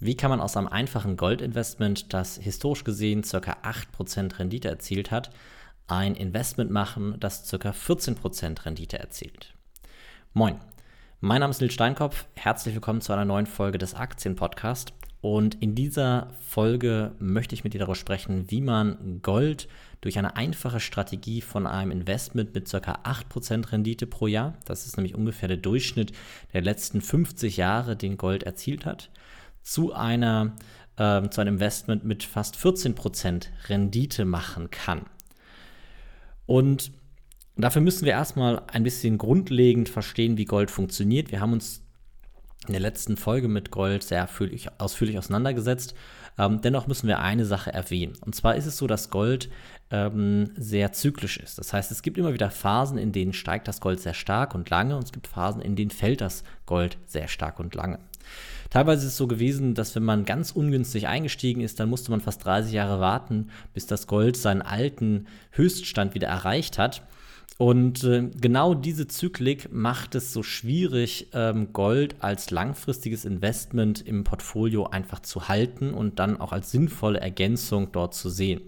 Wie kann man aus einem einfachen Goldinvestment, das historisch gesehen ca. 8% Rendite erzielt hat, ein Investment machen, das ca. 14% Rendite erzielt? Moin, mein Name ist Nils Steinkopf. Herzlich willkommen zu einer neuen Folge des Aktienpodcasts. Und in dieser Folge möchte ich mit dir darüber sprechen, wie man Gold durch eine einfache Strategie von einem Investment mit ca. 8% Rendite pro Jahr, das ist nämlich ungefähr der Durchschnitt der letzten 50 Jahre, den Gold erzielt hat, zu einer äh, zu einem Investment mit fast 14% Rendite machen kann. Und dafür müssen wir erstmal ein bisschen grundlegend verstehen, wie Gold funktioniert. Wir haben uns in der letzten Folge mit Gold sehr ausführlich, ausführlich auseinandergesetzt. Ähm, dennoch müssen wir eine Sache erwähnen. Und zwar ist es so, dass Gold ähm, sehr zyklisch ist. Das heißt, es gibt immer wieder Phasen, in denen steigt das Gold sehr stark und lange und es gibt Phasen, in denen fällt das Gold sehr stark und lange. Teilweise ist es so gewesen, dass wenn man ganz ungünstig eingestiegen ist, dann musste man fast 30 Jahre warten, bis das Gold seinen alten Höchststand wieder erreicht hat. Und äh, genau diese Zyklik macht es so schwierig, ähm, Gold als langfristiges Investment im Portfolio einfach zu halten und dann auch als sinnvolle Ergänzung dort zu sehen.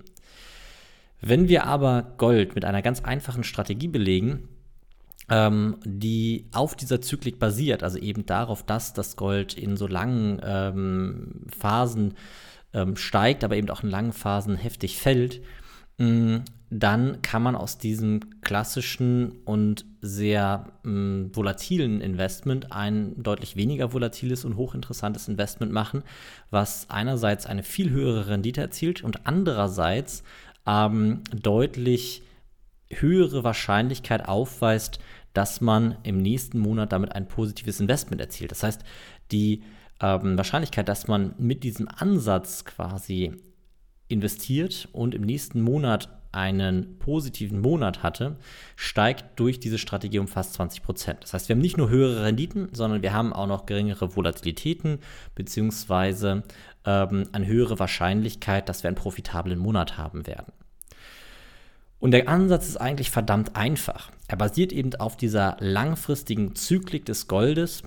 Wenn wir aber Gold mit einer ganz einfachen Strategie belegen, ähm, die auf dieser Zyklik basiert, also eben darauf, dass das Gold in so langen ähm, Phasen ähm, steigt, aber eben auch in langen Phasen heftig fällt, mh, mm, dann kann man aus diesem klassischen und sehr mh, mm, volatilen Investment ein deutlich weniger volatiles und hochinteressantes Investment machen, was einerseits eine viel höhere Rendite erzielt und andererseits ähm, deutlich höhere Wahrscheinlichkeit aufweist, dass man im nächsten Monat damit ein positives Investment erzielt. Das heißt, die ähm, Wahrscheinlichkeit, dass man mit diesem Ansatz quasi investiert und im nächsten Monat einen positiven Monat hatte, steigt durch diese Strategie um fast 20 Prozent. Das heißt, wir haben nicht nur höhere Renditen, sondern wir haben auch noch geringere Volatilitäten beziehungsweise ähm, eine höhere Wahrscheinlichkeit, dass wir einen profitablen Monat haben werden. Und der Ansatz ist eigentlich verdammt einfach. Er basiert eben auf dieser langfristigen Zyklik des Goldes,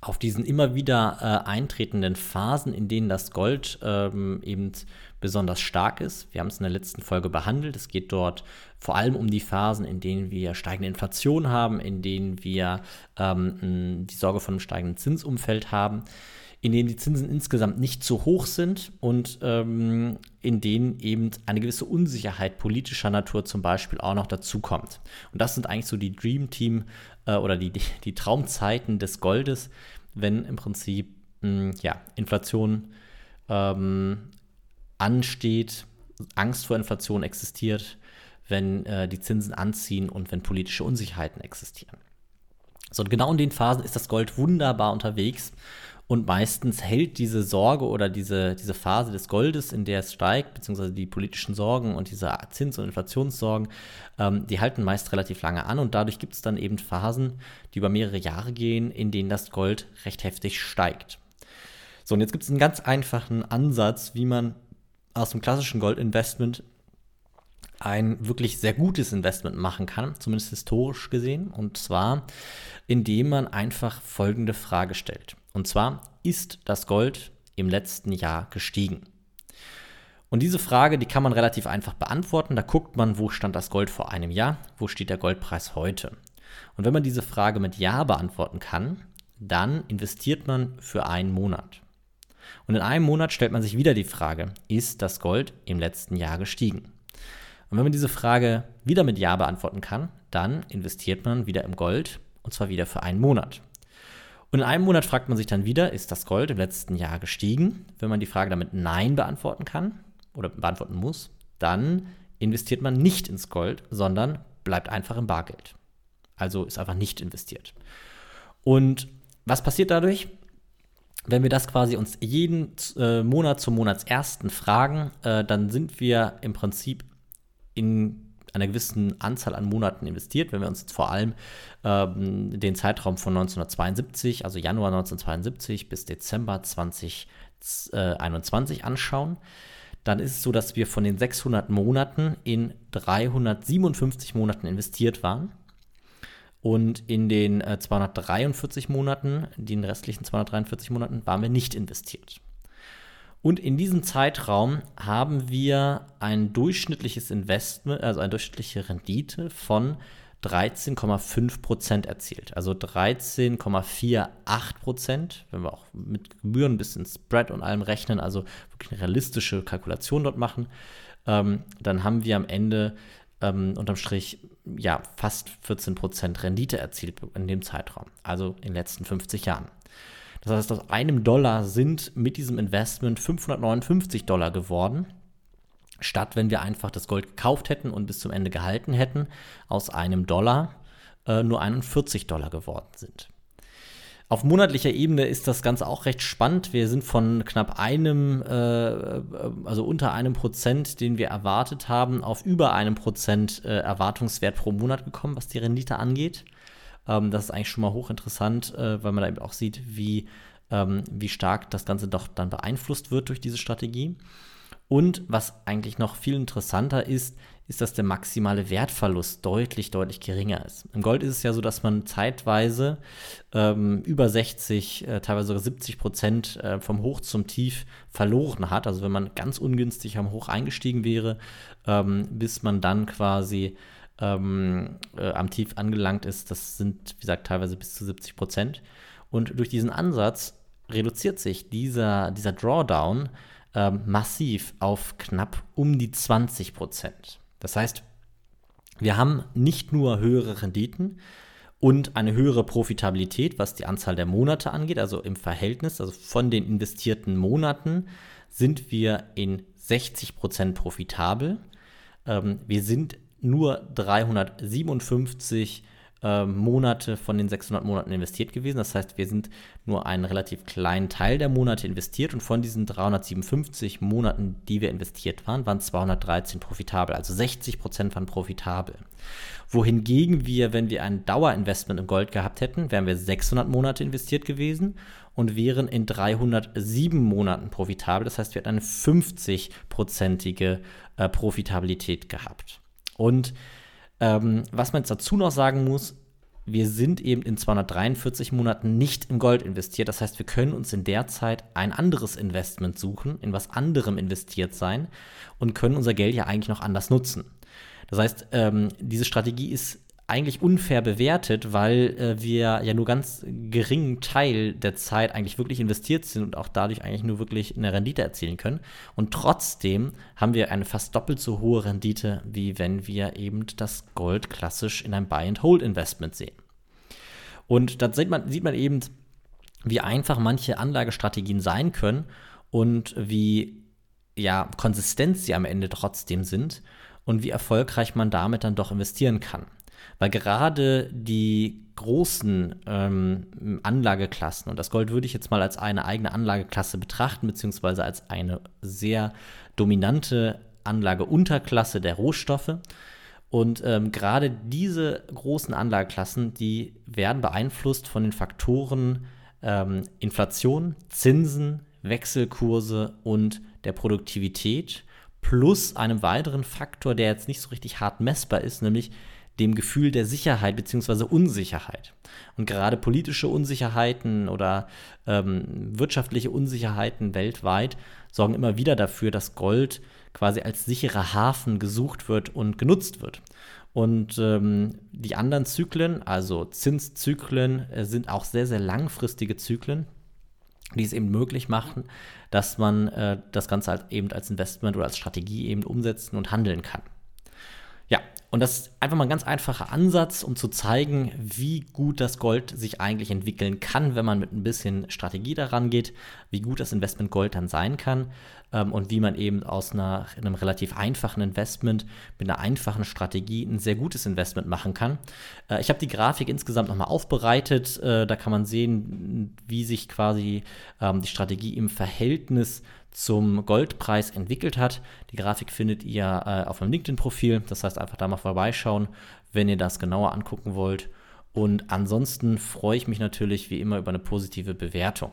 auf diesen immer wieder äh, eintretenden Phasen, in denen das Gold ähm, eben besonders stark ist. Wir haben es in der letzten Folge behandelt. Es geht dort vor allem um die Phasen, in denen wir steigende Inflation haben, in denen wir ähm, die Sorge von einem steigenden Zinsumfeld haben in denen die Zinsen insgesamt nicht zu hoch sind und ähm, in denen eben eine gewisse Unsicherheit politischer Natur zum Beispiel auch noch dazukommt. Und das sind eigentlich so die Dream Team äh, oder die, die Traumzeiten des Goldes, wenn im Prinzip mh, hm, ja, Inflation ähm, ansteht, Angst vor Inflation existiert, wenn äh, die Zinsen anziehen und wenn politische Unsicherheiten existieren. So, und genau in den Phasen ist das Gold wunderbar unterwegs und meistens hält diese Sorge oder diese, diese Phase des Goldes, in der es steigt, beziehungsweise die politischen Sorgen und diese Zins- und Inflationssorgen, ähm, die halten meist relativ lange an. Und dadurch gibt es dann eben Phasen, die über mehrere Jahre gehen, in denen das Gold recht heftig steigt. So, und jetzt gibt es einen ganz einfachen Ansatz, wie man aus dem klassischen Goldinvestment ein wirklich sehr gutes Investment machen kann, zumindest historisch gesehen. Und zwar, indem man einfach folgende Frage stellt. Und zwar, ist das Gold im letzten Jahr gestiegen? Und diese Frage, die kann man relativ einfach beantworten. Da guckt man, wo stand das Gold vor einem Jahr, wo steht der Goldpreis heute. Und wenn man diese Frage mit Ja beantworten kann, dann investiert man für einen Monat. Und in einem Monat stellt man sich wieder die Frage, ist das Gold im letzten Jahr gestiegen? Und wenn man diese Frage wieder mit Ja beantworten kann, dann investiert man wieder im Gold und zwar wieder für einen Monat. Und in einem Monat fragt man sich dann wieder, ist das Gold im letzten Jahr gestiegen? Wenn man die Frage damit Nein beantworten kann oder beantworten muss, dann investiert man nicht ins Gold, sondern bleibt einfach im Bargeld. Also ist einfach nicht investiert. Und was passiert dadurch? Wenn wir das quasi uns jeden äh, Monat zum Monatsersten fragen, äh, dann sind wir im Prinzip in einer gewissen Anzahl an Monaten investiert. Wenn wir uns jetzt vor allem ähm, den Zeitraum von 1972, also Januar 1972 bis Dezember 2021 anschauen, dann ist es so, dass wir von den 600 Monaten in 357 Monaten investiert waren. Und in den äh, 243 Monaten, den restlichen 243 Monaten, waren wir nicht investiert. Und in diesem Zeitraum haben wir ein durchschnittliches Investment, also eine durchschnittliche Rendite von 13,5% erzielt. Also 13,48% wenn wir auch mit Gebühren bis ins Spread und allem rechnen, also wirklich eine realistische Kalkulation dort machen, ähm, dann haben wir am Ende ähm, unterm Strich ja fast 14% Rendite erzielt in dem Zeitraum, also in den letzten 50 Jahren. Das heißt, aus einem Dollar sind mit diesem Investment 559 Dollar geworden statt wenn wir einfach das Gold gekauft hätten und bis zum Ende gehalten hätten, aus einem Dollar äh, nur 41 Dollar geworden sind. Auf monatlicher Ebene ist das Ganze auch recht spannend. Wir sind von knapp einem, äh, also unter einem Prozent, den wir erwartet haben, auf über einem Prozent äh, Erwartungswert pro Monat gekommen, was die Rendite angeht. Ähm, das ist eigentlich schon mal hochinteressant, äh, weil man da eben auch sieht, wie, ähm, wie stark das Ganze doch dann beeinflusst wird durch diese Strategie. Und was eigentlich noch viel interessanter ist, ist, dass der maximale Wertverlust deutlich, deutlich geringer ist. Im Gold ist es ja so, dass man zeitweise ähm, über 60, äh, teilweise sogar 70 Prozent äh, vom Hoch zum Tief verloren hat. Also wenn man ganz ungünstig am Hoch eingestiegen wäre, ähm, bis man dann quasi ähm, äh, am Tief angelangt ist, das sind, wie gesagt, teilweise bis zu 70 Prozent. Und durch diesen Ansatz reduziert sich dieser, dieser Drawdown ähm, massiv auf knapp um die 20 Prozent. Das heißt, wir haben nicht nur höhere Renditen und eine höhere Profitabilität, was die Anzahl der Monate angeht, also im Verhältnis, also von den investierten Monaten sind wir in 60 Prozent profitabel. Ähm, wir sind nur 357 äh, Monate von den 600 Monaten investiert gewesen. Das heißt, wir sind nur einen relativ kleinen Teil der Monate investiert und von diesen 357 Monaten, die wir investiert waren, waren 213 profitabel. Also 60 Prozent waren profitabel. Wohingegen wir, wenn wir ein Dauerinvestment im Gold gehabt hätten, wären wir 600 Monate investiert gewesen und wären in 307 Monaten profitabel. Das heißt, wir hätten eine 50-prozentige äh, Profitabilität gehabt. Und ähm, was man jetzt dazu noch sagen muss, wir sind eben in 243 Monaten nicht in Gold investiert. Das heißt, wir können uns in der Zeit ein anderes Investment suchen, in was anderem investiert sein und können unser Geld ja eigentlich noch anders nutzen. Das heißt, ähm, diese Strategie ist eigentlich unfair bewertet, weil äh, wir ja nur ganz geringen Teil der Zeit eigentlich wirklich investiert sind und auch dadurch eigentlich nur wirklich eine Rendite erzielen können. Und trotzdem haben wir eine fast doppelt so hohe Rendite, wie wenn wir eben das Gold klassisch in einem Buy-and-Hold-Investment sehen. Und da sieht man, sieht man eben, wie einfach manche Anlagestrategien sein können und wie ja, konsistent sie am Ende trotzdem sind und wie erfolgreich man damit dann doch investieren kann. Weil gerade die großen ähm, Anlageklassen, und das Gold würde ich jetzt mal als eine eigene Anlageklasse betrachten, beziehungsweise als eine sehr dominante Anlageunterklasse der Rohstoffe. Und ähm, gerade diese großen Anlageklassen, die werden beeinflusst von den Faktoren ähm, Inflation, Zinsen, Wechselkurse und der Produktivität plus einem weiteren Faktor, der jetzt nicht so richtig hart messbar ist, nämlich dem Gefühl der Sicherheit bzw. Unsicherheit. Und gerade politische Unsicherheiten oder ähm, wirtschaftliche Unsicherheiten weltweit sorgen immer wieder dafür, dass Gold quasi als sicherer Hafen gesucht wird und genutzt wird. Und ähm, die anderen Zyklen, also Zinszyklen, äh, sind auch sehr, sehr langfristige Zyklen, die es eben möglich machen, dass man äh, das Ganze halt eben als Investment oder als Strategie eben umsetzen und handeln kann. Ja, und das ist einfach mal ein ganz einfacher Ansatz, um zu zeigen, wie gut das Gold sich eigentlich entwickeln kann, wenn man mit ein bisschen Strategie daran geht, wie gut das Investment Gold dann sein kann ähm, und wie man eben aus einer, einem relativ einfachen Investment mit einer einfachen Strategie ein sehr gutes Investment machen kann. Äh, ich habe die Grafik insgesamt nochmal aufbereitet. Äh, da kann man sehen, wie sich quasi ähm, die Strategie im Verhältnis zum Goldpreis entwickelt hat. Die Grafik findet ihr äh, auf meinem LinkedIn-Profil. Das heißt, einfach da mal vorbeischauen, wenn ihr das genauer angucken wollt. Und ansonsten freue ich mich natürlich wie immer über eine positive Bewertung.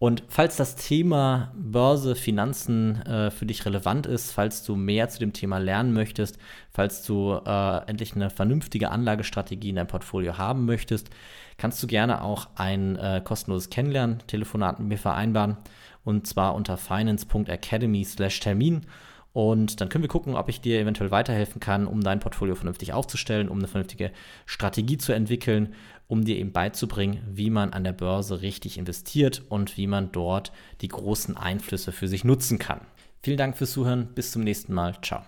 Und falls das Thema Börse, Finanzen äh, für dich relevant ist, falls du mehr zu dem Thema lernen möchtest, falls du äh, endlich eine vernünftige Anlagestrategie in deinem Portfolio haben möchtest, kannst du gerne auch ein äh, kostenloses Kennenlernen-Telefonat mit mir vereinbaren und zwar unter finance.academy/termin. Und dann können wir gucken, ob ich dir eventuell weiterhelfen kann, um dein Portfolio vernünftig aufzustellen, um eine vernünftige Strategie zu entwickeln, um dir eben beizubringen, wie man an der Börse richtig investiert und wie man dort die großen Einflüsse für sich nutzen kann. Vielen Dank fürs Zuhören. Bis zum nächsten Mal. Ciao.